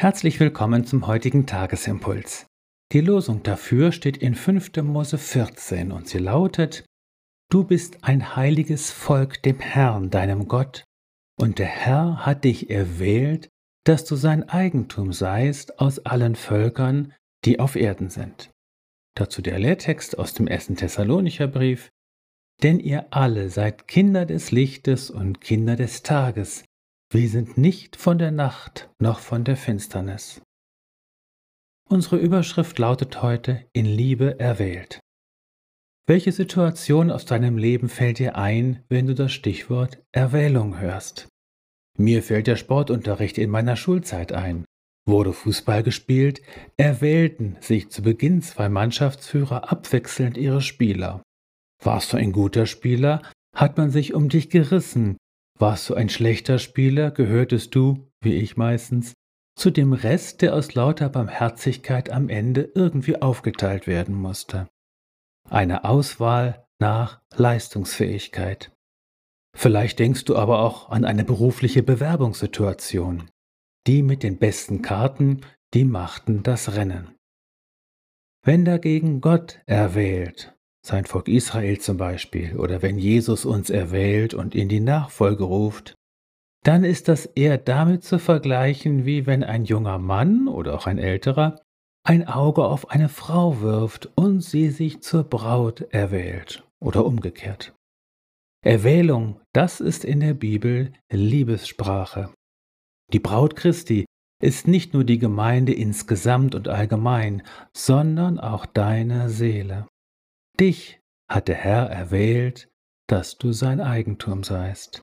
Herzlich willkommen zum heutigen Tagesimpuls. Die Losung dafür steht in 5. Mose 14 und sie lautet: Du bist ein heiliges Volk dem Herrn, deinem Gott, und der Herr hat dich erwählt, dass du sein Eigentum seist aus allen Völkern, die auf Erden sind. Dazu der Lehrtext aus dem ersten Thessalonicher Brief. Denn ihr alle seid Kinder des Lichtes und Kinder des Tages. Wir sind nicht von der Nacht noch von der Finsternis. Unsere Überschrift lautet heute In Liebe erwählt. Welche Situation aus deinem Leben fällt dir ein, wenn du das Stichwort Erwählung hörst? Mir fällt der Sportunterricht in meiner Schulzeit ein. Wurde Fußball gespielt, erwählten sich zu Beginn zwei Mannschaftsführer abwechselnd ihre Spieler. Warst du ein guter Spieler, hat man sich um dich gerissen. Warst du ein schlechter Spieler, gehörtest du, wie ich meistens, zu dem Rest, der aus lauter Barmherzigkeit am Ende irgendwie aufgeteilt werden musste. Eine Auswahl nach Leistungsfähigkeit. Vielleicht denkst du aber auch an eine berufliche Bewerbungssituation. Die mit den besten Karten, die machten das Rennen. Wenn dagegen Gott erwählt, sein Volk Israel zum Beispiel, oder wenn Jesus uns erwählt und in die Nachfolge ruft, dann ist das eher damit zu vergleichen, wie wenn ein junger Mann oder auch ein älterer ein Auge auf eine Frau wirft und sie sich zur Braut erwählt oder umgekehrt. Erwählung, das ist in der Bibel Liebessprache. Die Braut Christi ist nicht nur die Gemeinde insgesamt und allgemein, sondern auch deine Seele. Dich hat der Herr erwählt, dass du sein Eigentum seist.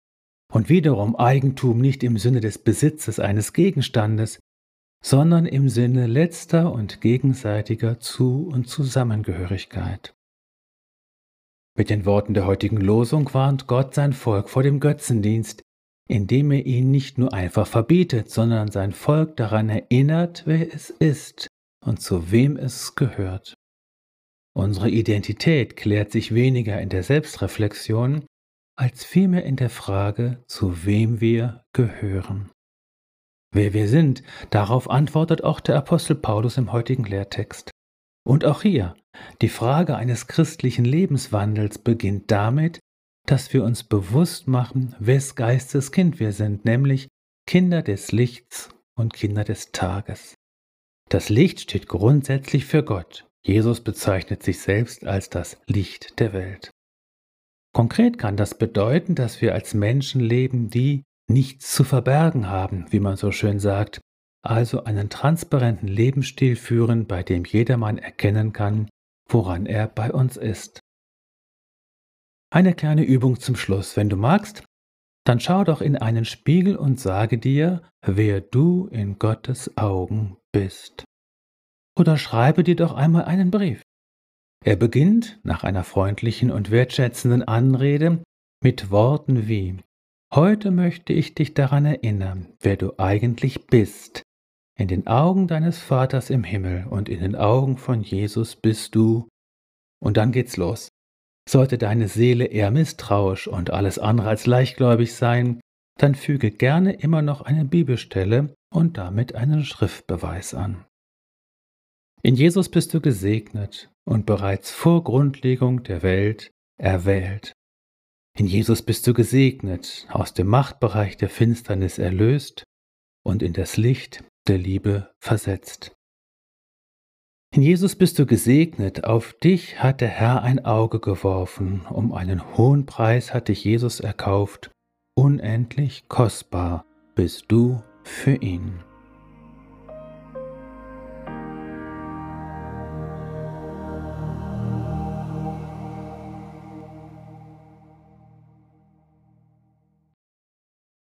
Und wiederum Eigentum nicht im Sinne des Besitzes eines Gegenstandes, sondern im Sinne letzter und gegenseitiger Zu- und Zusammengehörigkeit. Mit den Worten der heutigen Losung warnt Gott sein Volk vor dem Götzendienst, indem er ihn nicht nur einfach verbietet, sondern sein Volk daran erinnert, wer es ist und zu wem es gehört. Unsere Identität klärt sich weniger in der Selbstreflexion, als vielmehr in der Frage, zu wem wir gehören. Wer wir sind, darauf antwortet auch der Apostel Paulus im heutigen Lehrtext. Und auch hier, die Frage eines christlichen Lebenswandels beginnt damit, dass wir uns bewusst machen, wes Geistes Kind wir sind, nämlich Kinder des Lichts und Kinder des Tages. Das Licht steht grundsätzlich für Gott, Jesus bezeichnet sich selbst als das Licht der Welt. Konkret kann das bedeuten, dass wir als Menschen leben, die nichts zu verbergen haben, wie man so schön sagt, also einen transparenten Lebensstil führen, bei dem jedermann erkennen kann, woran er bei uns ist. Eine kleine Übung zum Schluss, wenn du magst, dann schau doch in einen Spiegel und sage dir, wer du in Gottes Augen bist. Oder schreibe dir doch einmal einen Brief. Er beginnt, nach einer freundlichen und wertschätzenden Anrede, mit Worten wie Heute möchte ich dich daran erinnern, wer du eigentlich bist. In den Augen deines Vaters im Himmel und in den Augen von Jesus bist du. Und dann geht's los. Sollte deine Seele eher misstrauisch und alles andere als leichtgläubig sein, dann füge gerne immer noch eine Bibelstelle und damit einen Schriftbeweis an. In Jesus bist du gesegnet und bereits vor Grundlegung der Welt erwählt. In Jesus bist du gesegnet, aus dem Machtbereich der Finsternis erlöst und in das Licht der Liebe versetzt. In Jesus bist du gesegnet, auf dich hat der Herr ein Auge geworfen, um einen hohen Preis hat dich Jesus erkauft, unendlich kostbar bist du für ihn.